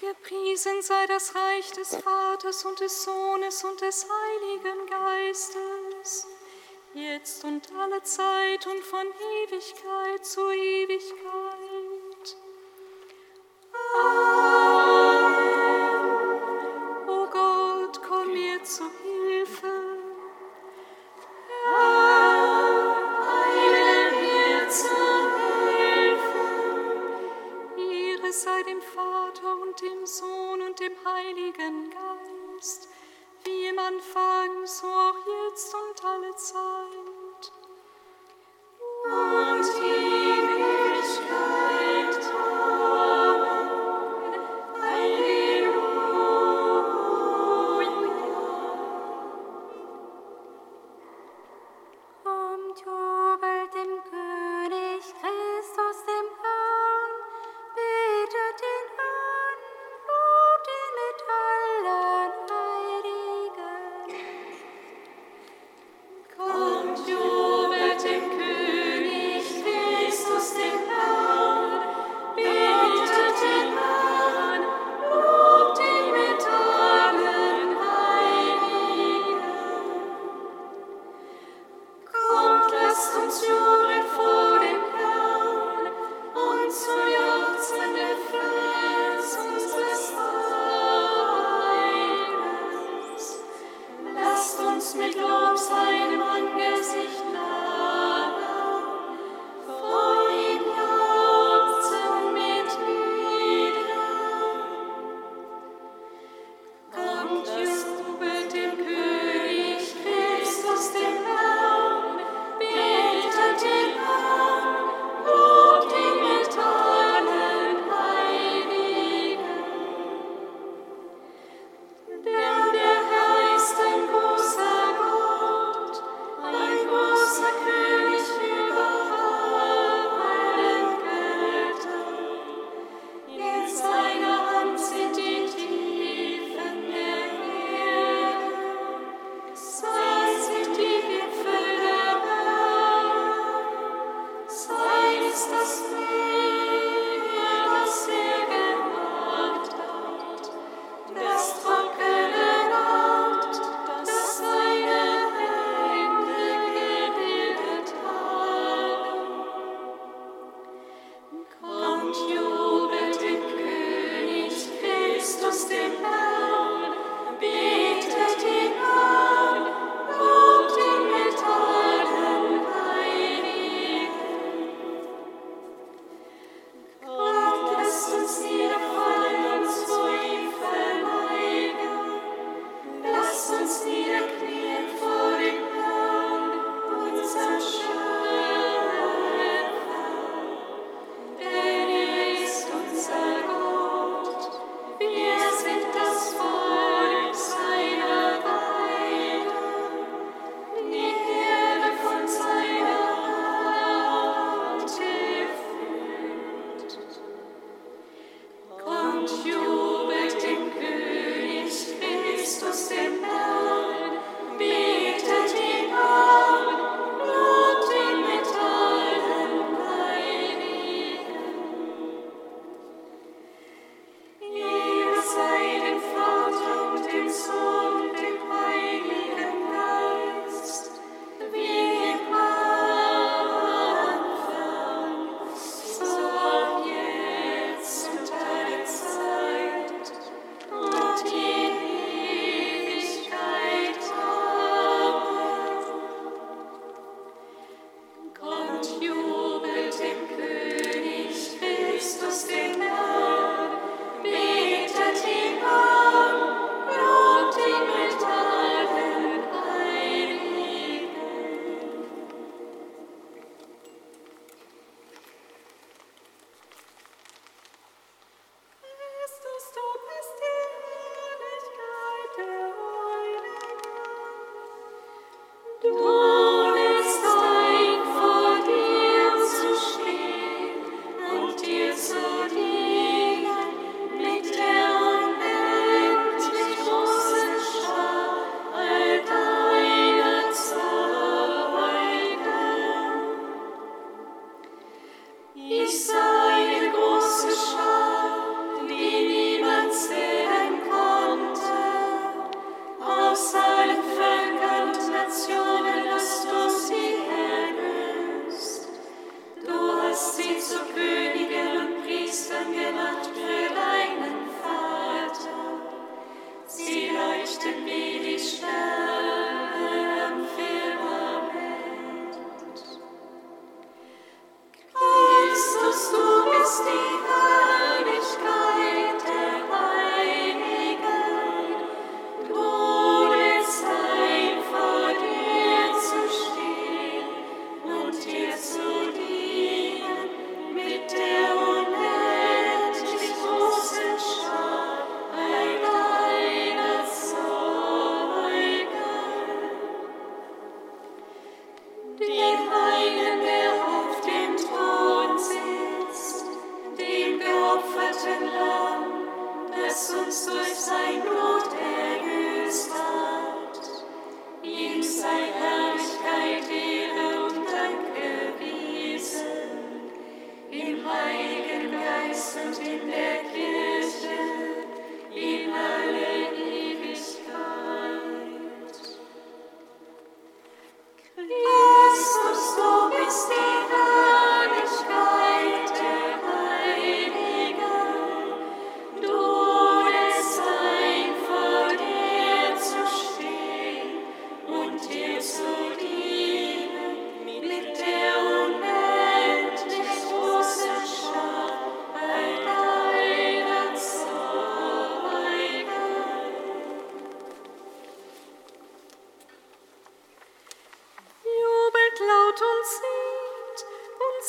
Gepriesen sei das Reich des Vaters und des Sohnes und des Heiligen Geistes, jetzt und alle Zeit und von Ewigkeit zu Ewigkeit.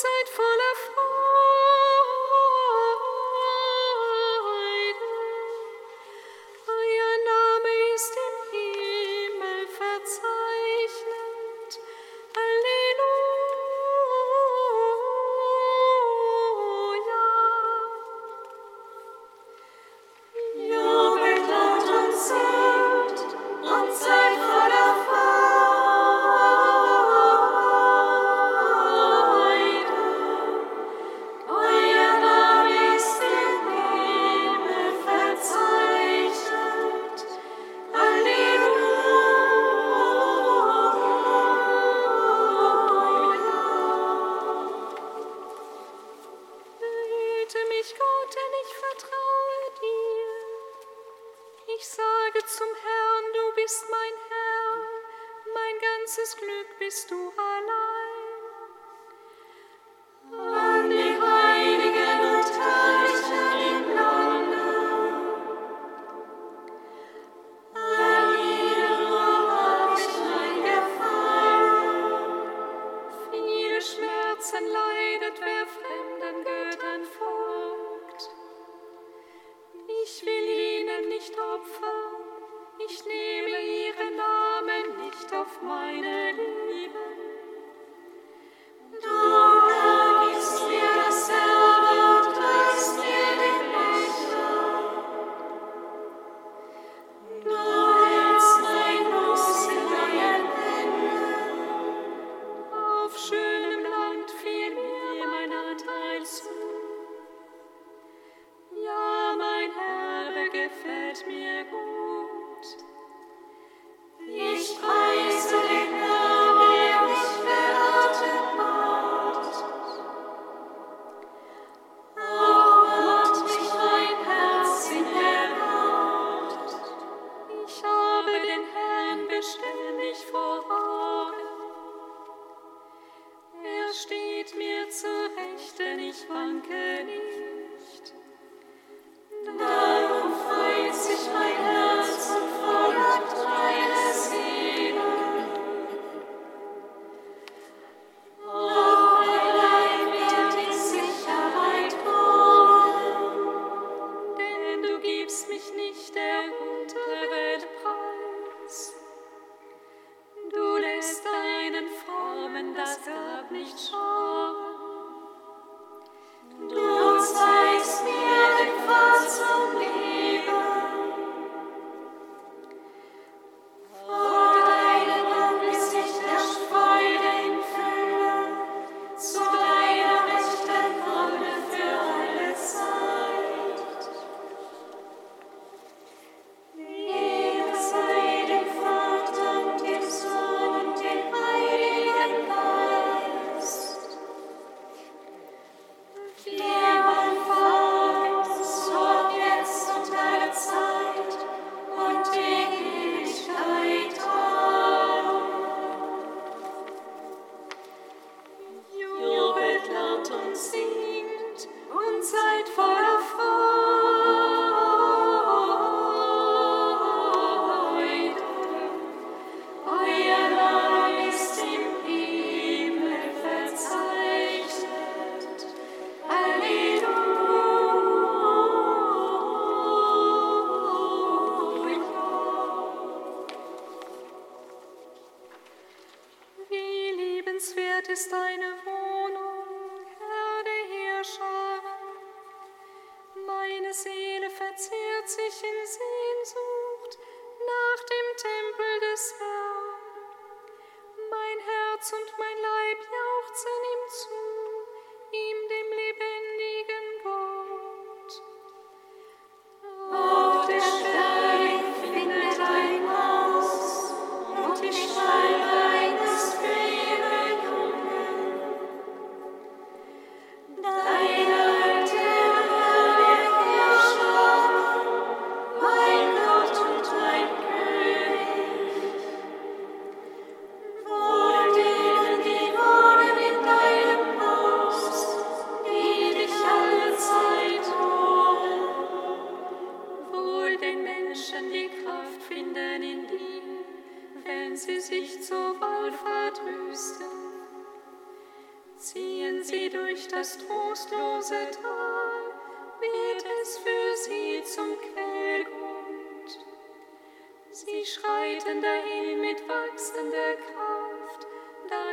Zeit voller Freude.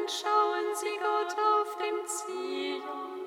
schauen sie Gott auf dem Zion.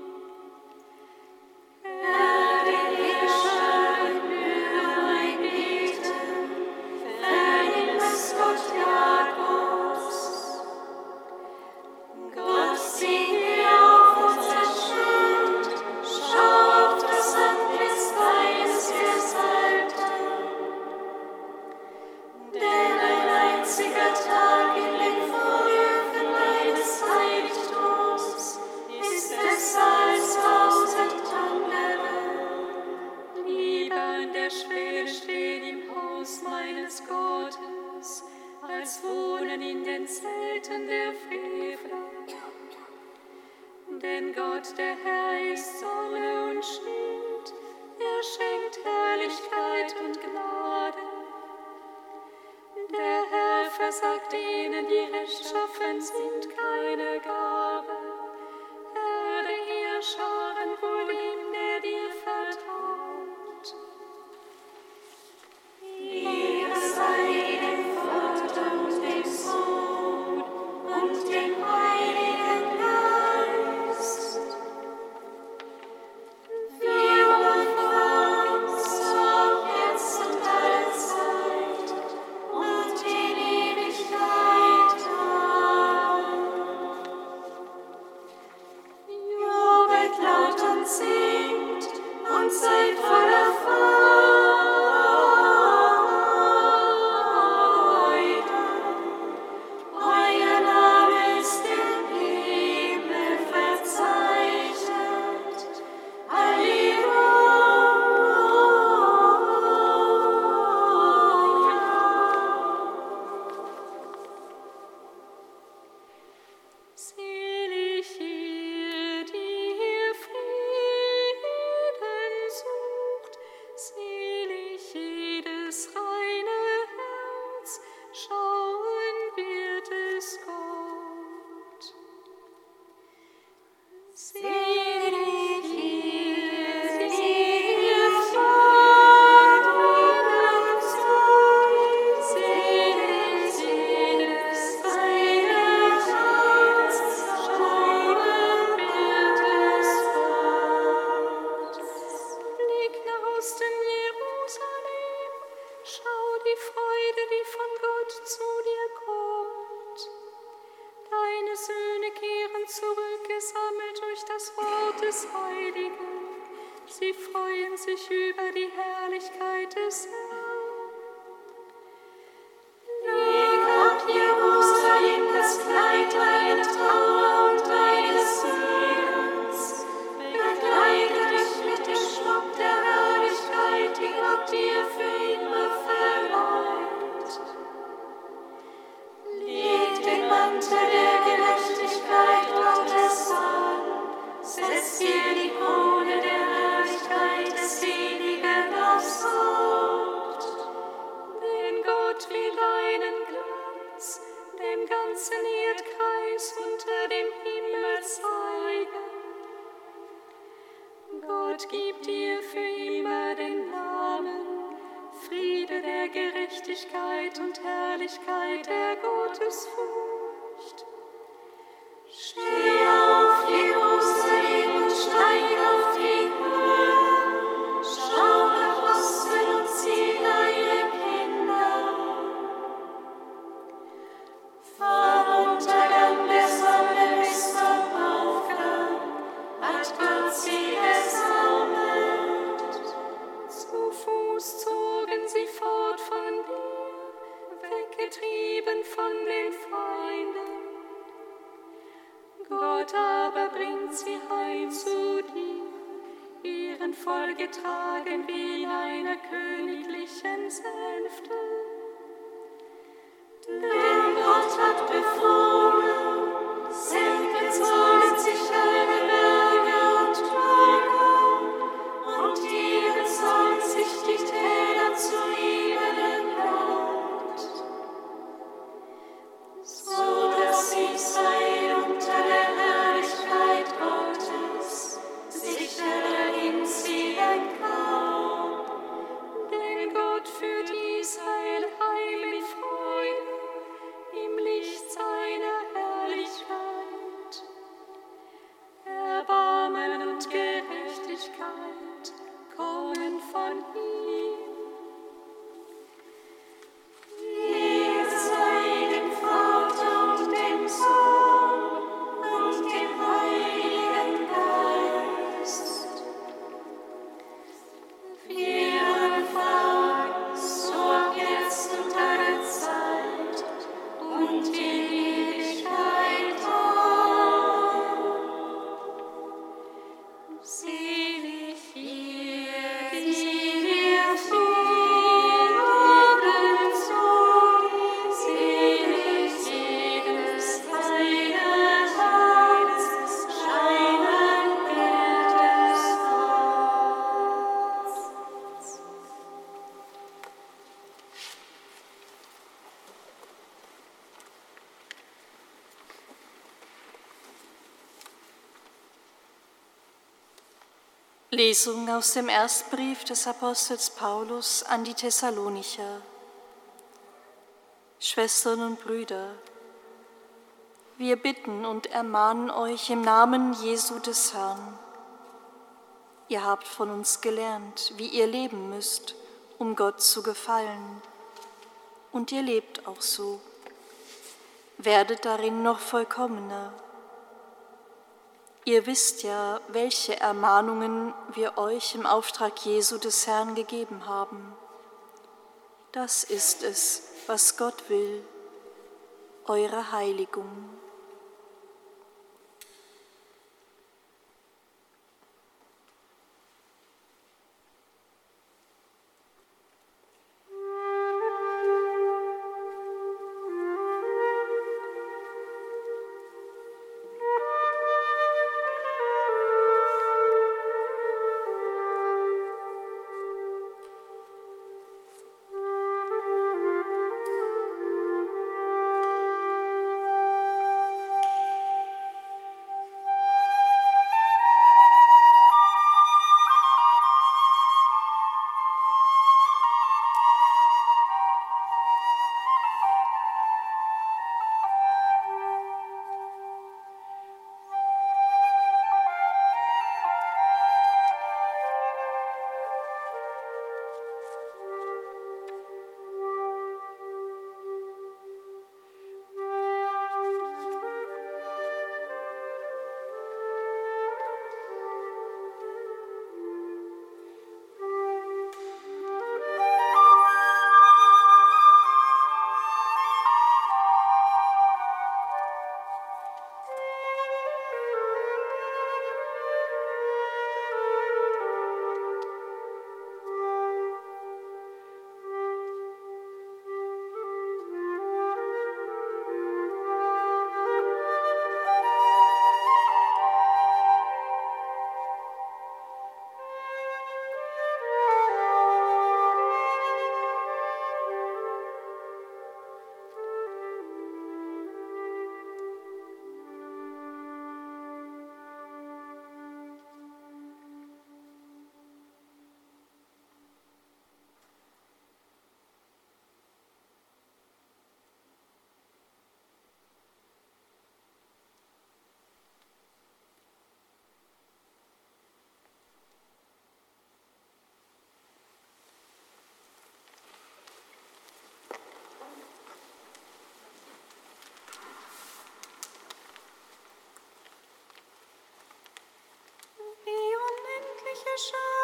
ganzen Erdkreis unter dem Himmel zeigen. Gott gibt dir für immer den Namen, Friede der Gerechtigkeit und Herrlichkeit der Gottesfurcht. Steh Lesung aus dem Erstbrief des Apostels Paulus an die Thessalonicher. Schwestern und Brüder, wir bitten und ermahnen euch im Namen Jesu des Herrn. Ihr habt von uns gelernt, wie ihr leben müsst, um Gott zu gefallen. Und ihr lebt auch so. Werdet darin noch vollkommener. Ihr wisst ja, welche Ermahnungen wir euch im Auftrag Jesu des Herrn gegeben haben. Das ist es, was Gott will, eure Heiligung. Die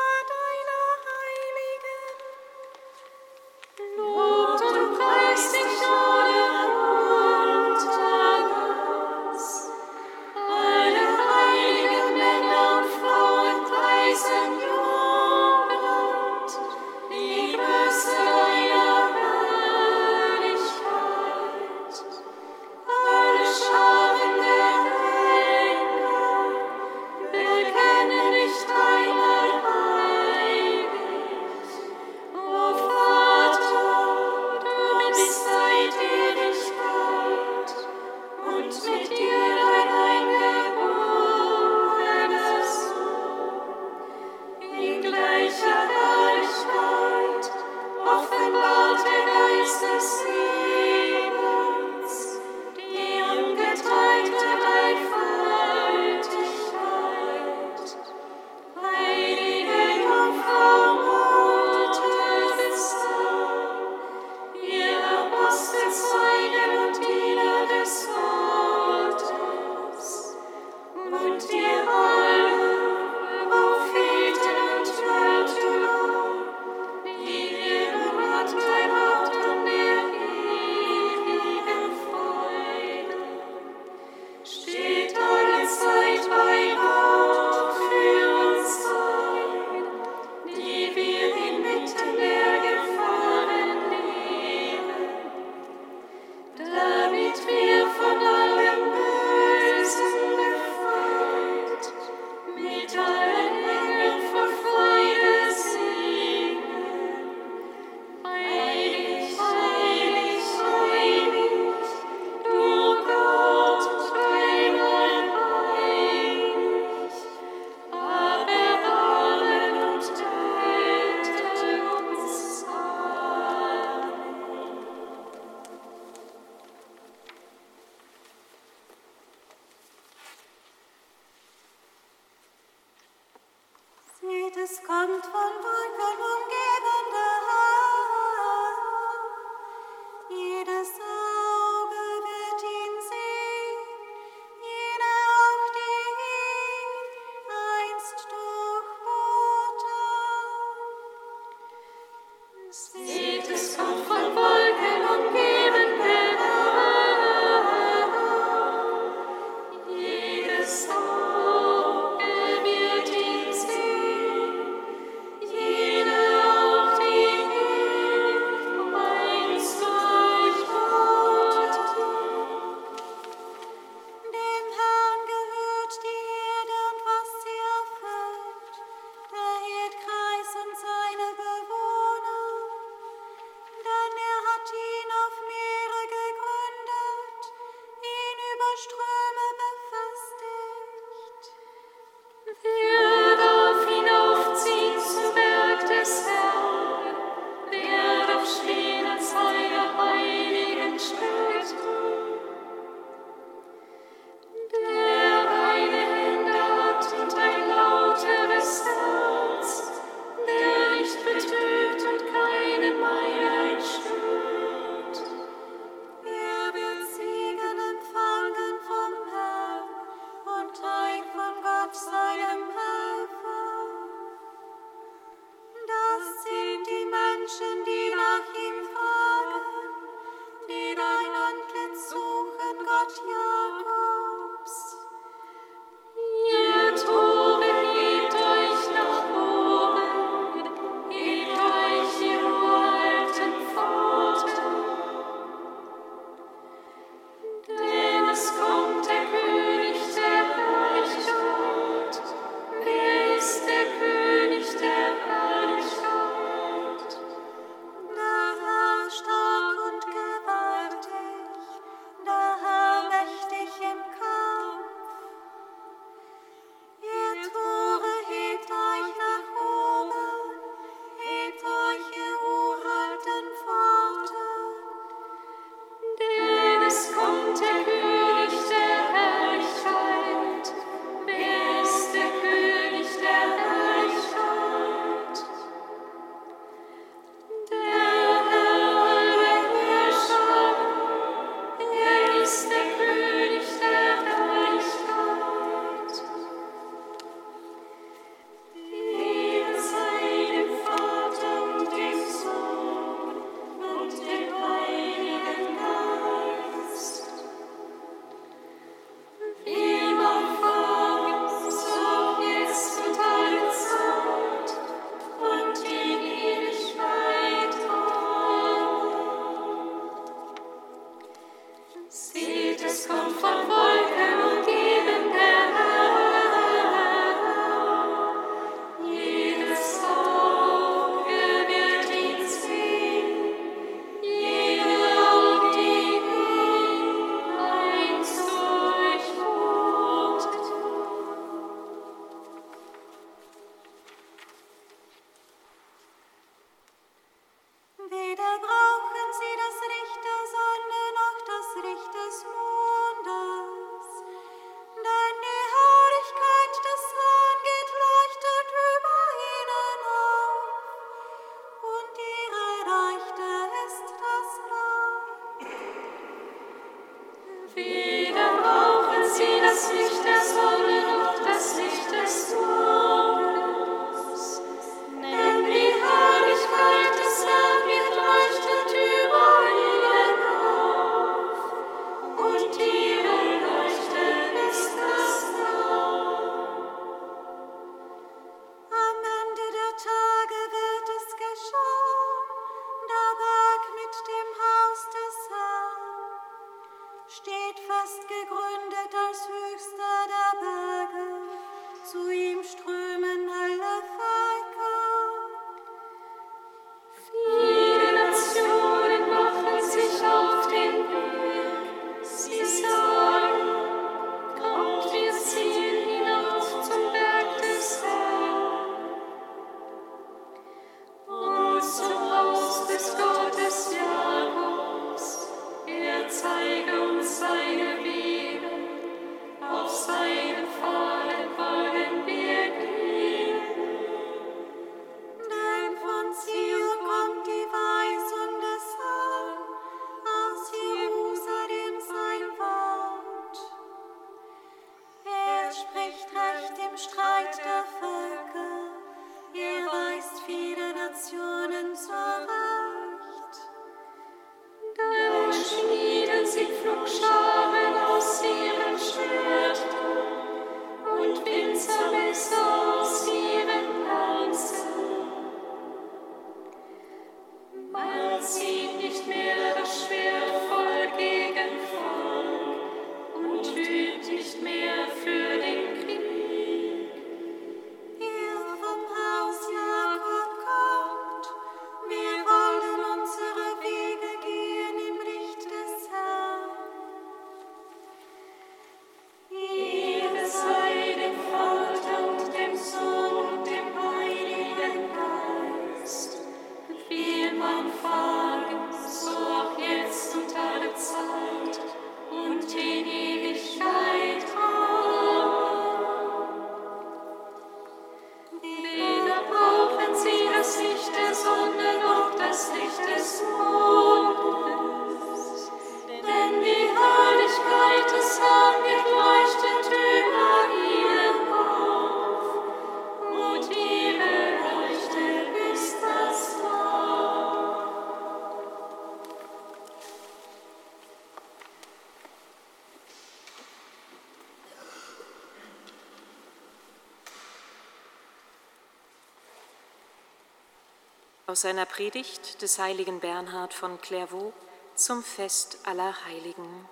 Aus seiner Predigt des heiligen Bernhard von Clairvaux zum Fest aller Heiligen.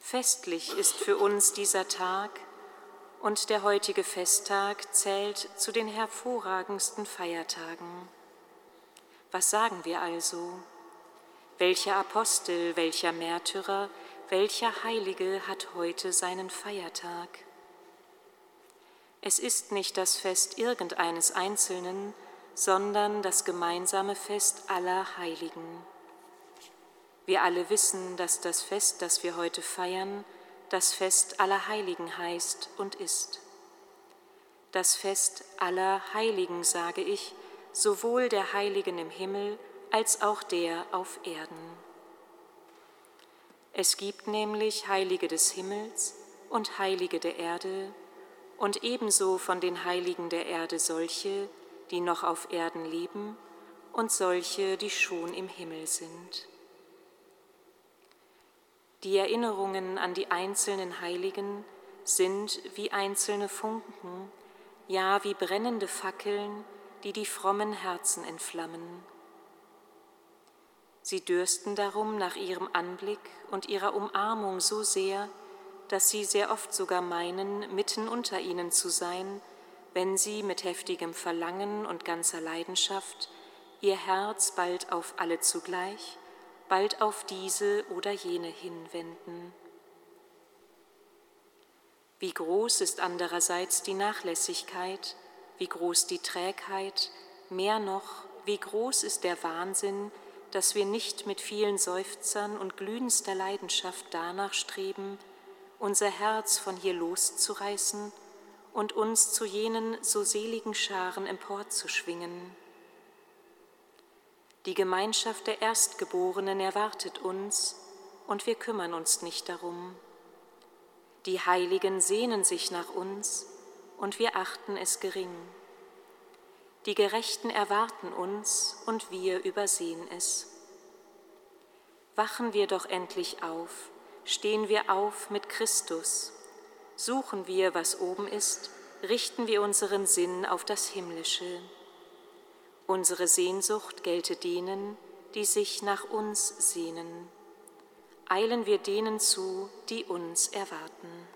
Festlich ist für uns dieser Tag und der heutige Festtag zählt zu den hervorragendsten Feiertagen. Was sagen wir also? Welcher Apostel, welcher Märtyrer, welcher Heilige hat heute seinen Feiertag? Es ist nicht das Fest irgendeines Einzelnen, sondern das gemeinsame Fest aller Heiligen. Wir alle wissen, dass das Fest, das wir heute feiern, das Fest aller Heiligen heißt und ist. Das Fest aller Heiligen, sage ich, sowohl der Heiligen im Himmel als auch der auf Erden. Es gibt nämlich Heilige des Himmels und Heilige der Erde und ebenso von den Heiligen der Erde solche, die noch auf Erden leben und solche, die schon im Himmel sind. Die Erinnerungen an die einzelnen Heiligen sind wie einzelne Funken, ja wie brennende Fackeln, die die frommen Herzen entflammen. Sie dürsten darum nach ihrem Anblick und ihrer Umarmung so sehr, dass sie sehr oft sogar meinen, mitten unter ihnen zu sein, wenn sie mit heftigem Verlangen und ganzer Leidenschaft ihr Herz bald auf alle zugleich, bald auf diese oder jene hinwenden. Wie groß ist andererseits die Nachlässigkeit, wie groß die Trägheit, mehr noch, wie groß ist der Wahnsinn, dass wir nicht mit vielen Seufzern und glühendster Leidenschaft danach streben, unser Herz von hier loszureißen und uns zu jenen so seligen Scharen emporzuschwingen. Die Gemeinschaft der Erstgeborenen erwartet uns und wir kümmern uns nicht darum. Die Heiligen sehnen sich nach uns und wir achten es gering. Die Gerechten erwarten uns und wir übersehen es. Wachen wir doch endlich auf, stehen wir auf mit Christus, suchen wir, was oben ist, richten wir unseren Sinn auf das Himmlische. Unsere Sehnsucht gelte denen, die sich nach uns sehnen. Eilen wir denen zu, die uns erwarten.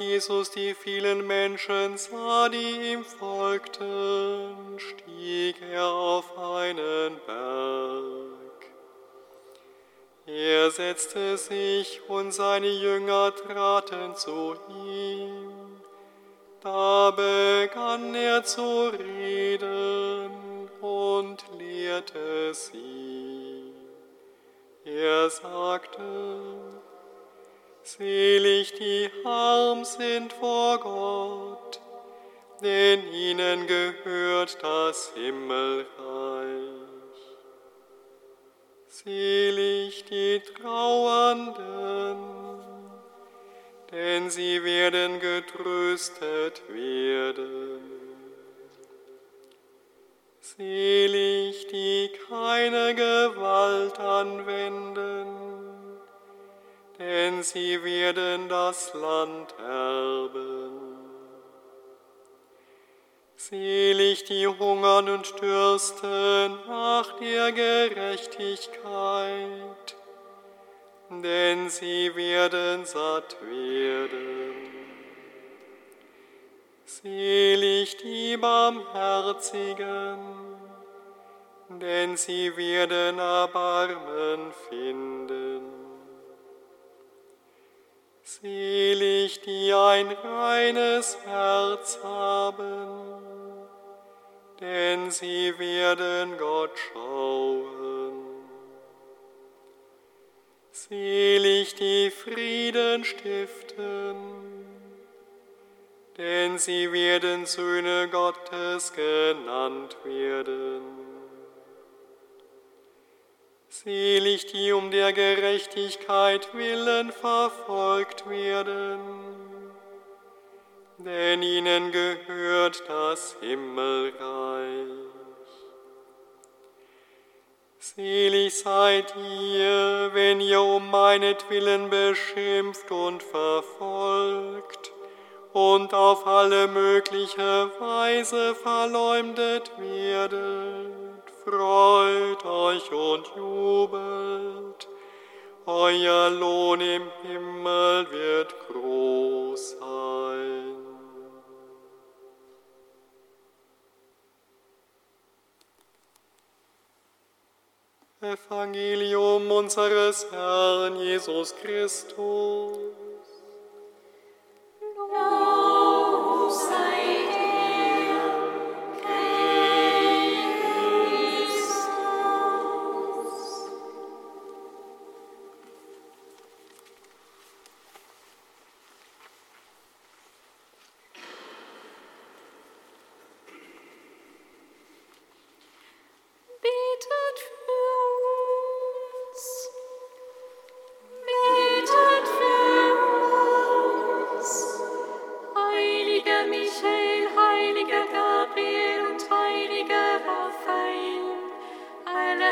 Jesus die vielen Menschen sah, die ihm folgten, stieg er auf einen Berg. Er setzte sich und seine Jünger traten zu ihm. Da begann er zu reden und lehrte sie. Er sagte, Selig die arm sind vor Gott, denn ihnen gehört das Himmelreich. Selig die Trauernden, denn sie werden getröstet werden. Selig die keine Gewalt anwenden, denn sie werden das Land erben. Selig die hungern und dürsten nach der Gerechtigkeit, denn sie werden satt werden. Selig die Barmherzigen, denn sie werden Erbarmen finden. Selig die ein reines Herz haben, denn sie werden Gott schauen. Selig die Frieden stiften, denn sie werden Söhne Gottes genannt werden. Selig die um der Gerechtigkeit willen verfolgt werden, denn ihnen gehört das Himmelreich. Selig seid ihr, wenn ihr um meinetwillen beschimpft und verfolgt und auf alle mögliche Weise verleumdet werdet. Freut euch und jubelt, euer Lohn im Himmel wird groß sein. Evangelium unseres Herrn Jesus Christus. Lob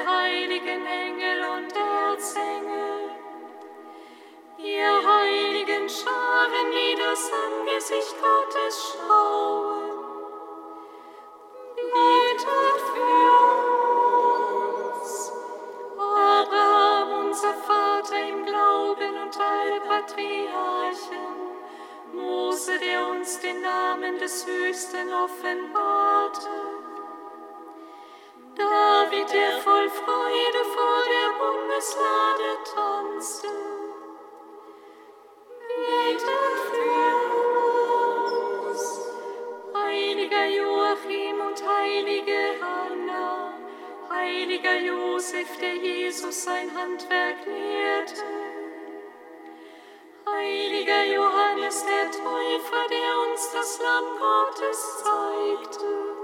heiligen Engel und Erzengel, ihr heiligen Scharen, die das Angesicht Gottes schauen, betet für uns. Abraham, unser Vater im Glauben und alle Patriarchen, Mose, der uns den Namen des Höchsten offenbarte, David, der voll Freude vor der Bundeslade tanzte, betet für uns. Heiliger Joachim und heilige Anna, heiliger Josef, der Jesus sein Handwerk lehrte, heiliger Johannes der Täufer, der uns das Lamm Gottes zeigte,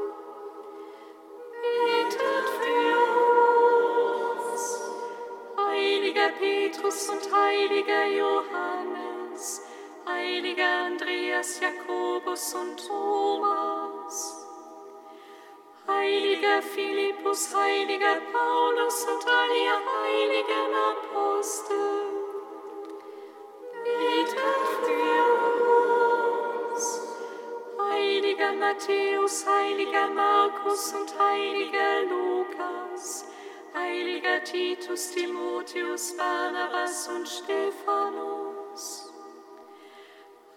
Petrus und heiliger Johannes, heiliger Andreas, Jakobus und Thomas, heiliger Philippus, heiliger Paulus und all ihr heiligen Apostel. Heiliger Matthäus, heiliger Markus und heiliger Lukas, heiliger Titus, Timotheus, Barnabas und Stephanus,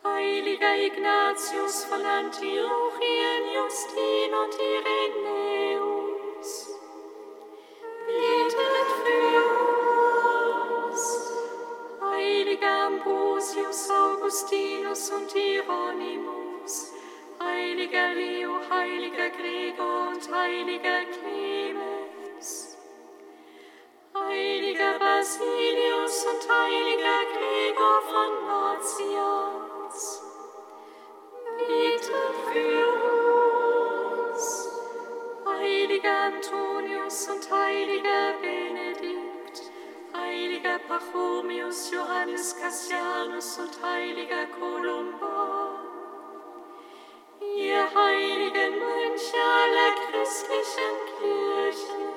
heiliger Ignatius von Antiochien, Justin und Irenäus, betet für uns. Heiliger Ambrosius, Augustinus und Hieronymus, heiliger Leo, heiliger Gregor und heiliger Clemens, heiliger Basilius und heiliger Gregor von Martians, betet für uns. Heiliger Antonius und heiliger Benedikt, heiliger Pachomius, Johannes Cassianus und heiliger Kolumba, ihr heiligen Mönche aller christlichen Kirchen,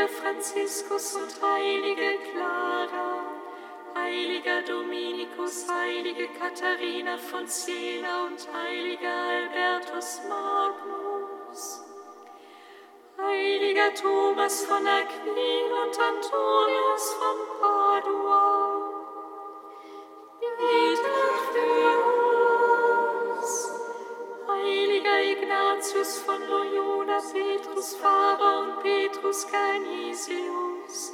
Heiliger Franziskus und heilige Clara. Heiliger Dominikus, heilige Katharina von Siena und heiliger Albertus Magnus. Heiliger Thomas von Aquin und Antonius von Padua. Heiliger Ignatius von Loyola, Petrus Faber und Petrus Canisius.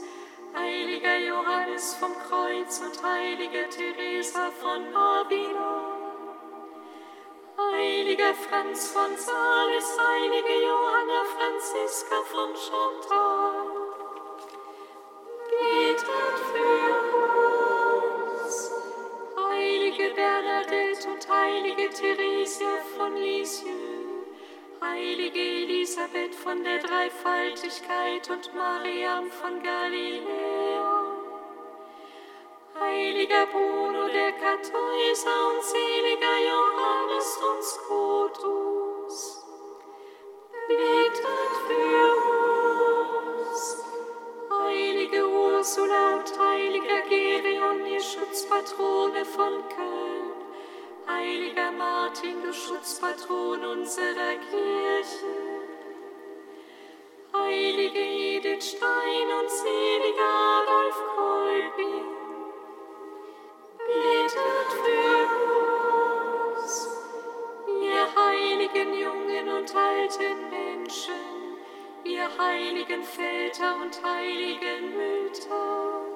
Heiliger Johannes vom Kreuz und heilige Teresa von Avila. Heiliger Franz von Sales, heilige Johanna Franziska von Chantal. Betet für uns. Heilige Bernadette und heilige Theresia von Lisieux. Heilige Elisabeth von der Dreifaltigkeit und Mariam von Galiläa. Heiliger Bruno der Kartäuser und seliger Johannes und Scotus. Betet für uns. Heilige Ursula und heiliger Gerion, ihr Schutzpatrone von Köln. Heiliger Martin, du Schutzpatron unserer Kirche. Heilige Edith Stein und seliger Adolf Kolbing. Betet für uns, ihr heiligen jungen und alten Menschen, ihr heiligen Väter und heiligen Mütter,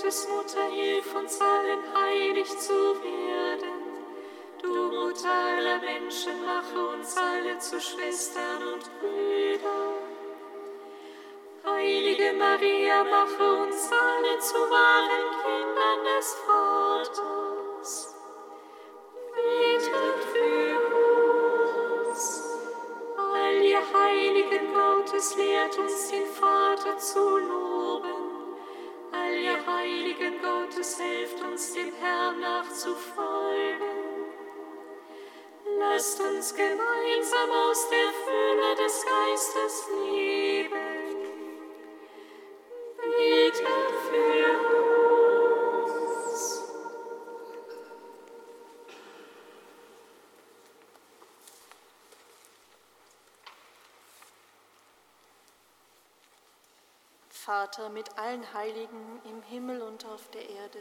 Gottesmutter, hilf uns allen heilig zu werden. Du Mutter aller Menschen, mache uns alle zu Schwestern und Brüdern. Heilige Maria, mache uns alle zu wahren Kindern des Vaters. Betet für uns. All ihr Heiligen Gottes, lehrt uns den Vater zu loben. Heiligen Gottes, helft uns dem Herrn nachzufolgen. Lasst uns gemeinsam aus der Fülle des Geistes leben. Betet für Vater mit allen Heiligen im Himmel und auf der Erde,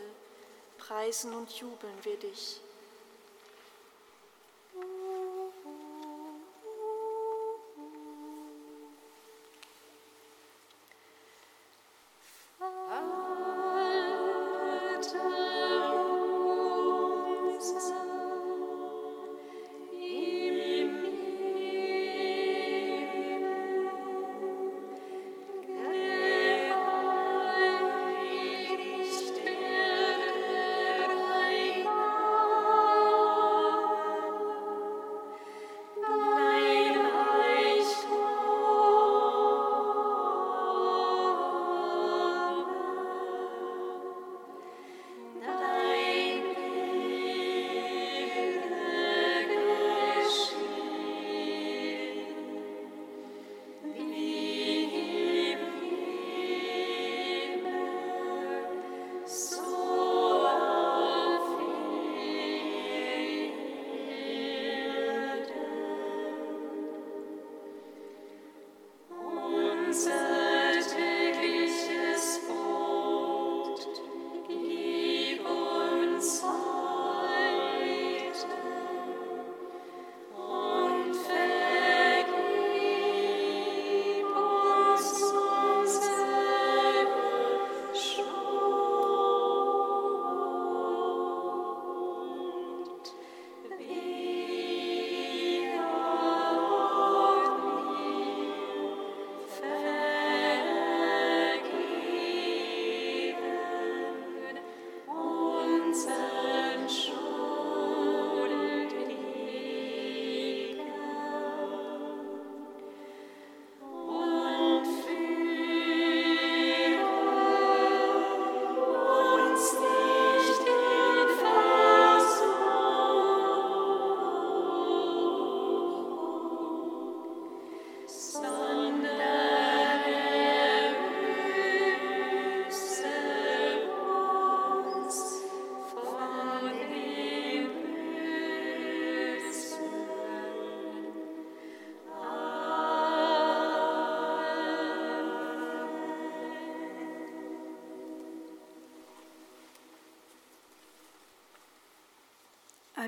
preisen und jubeln wir dich.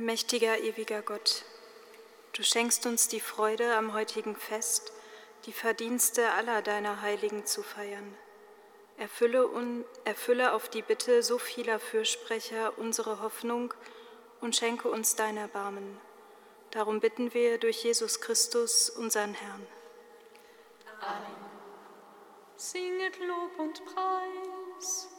Allmächtiger, ewiger Gott, du schenkst uns die Freude am heutigen Fest, die Verdienste aller deiner Heiligen zu feiern. Erfülle, un, erfülle auf die Bitte so vieler Fürsprecher unsere Hoffnung und schenke uns dein Erbarmen. Darum bitten wir durch Jesus Christus, unseren Herrn. Amen. Singet Lob und Preis.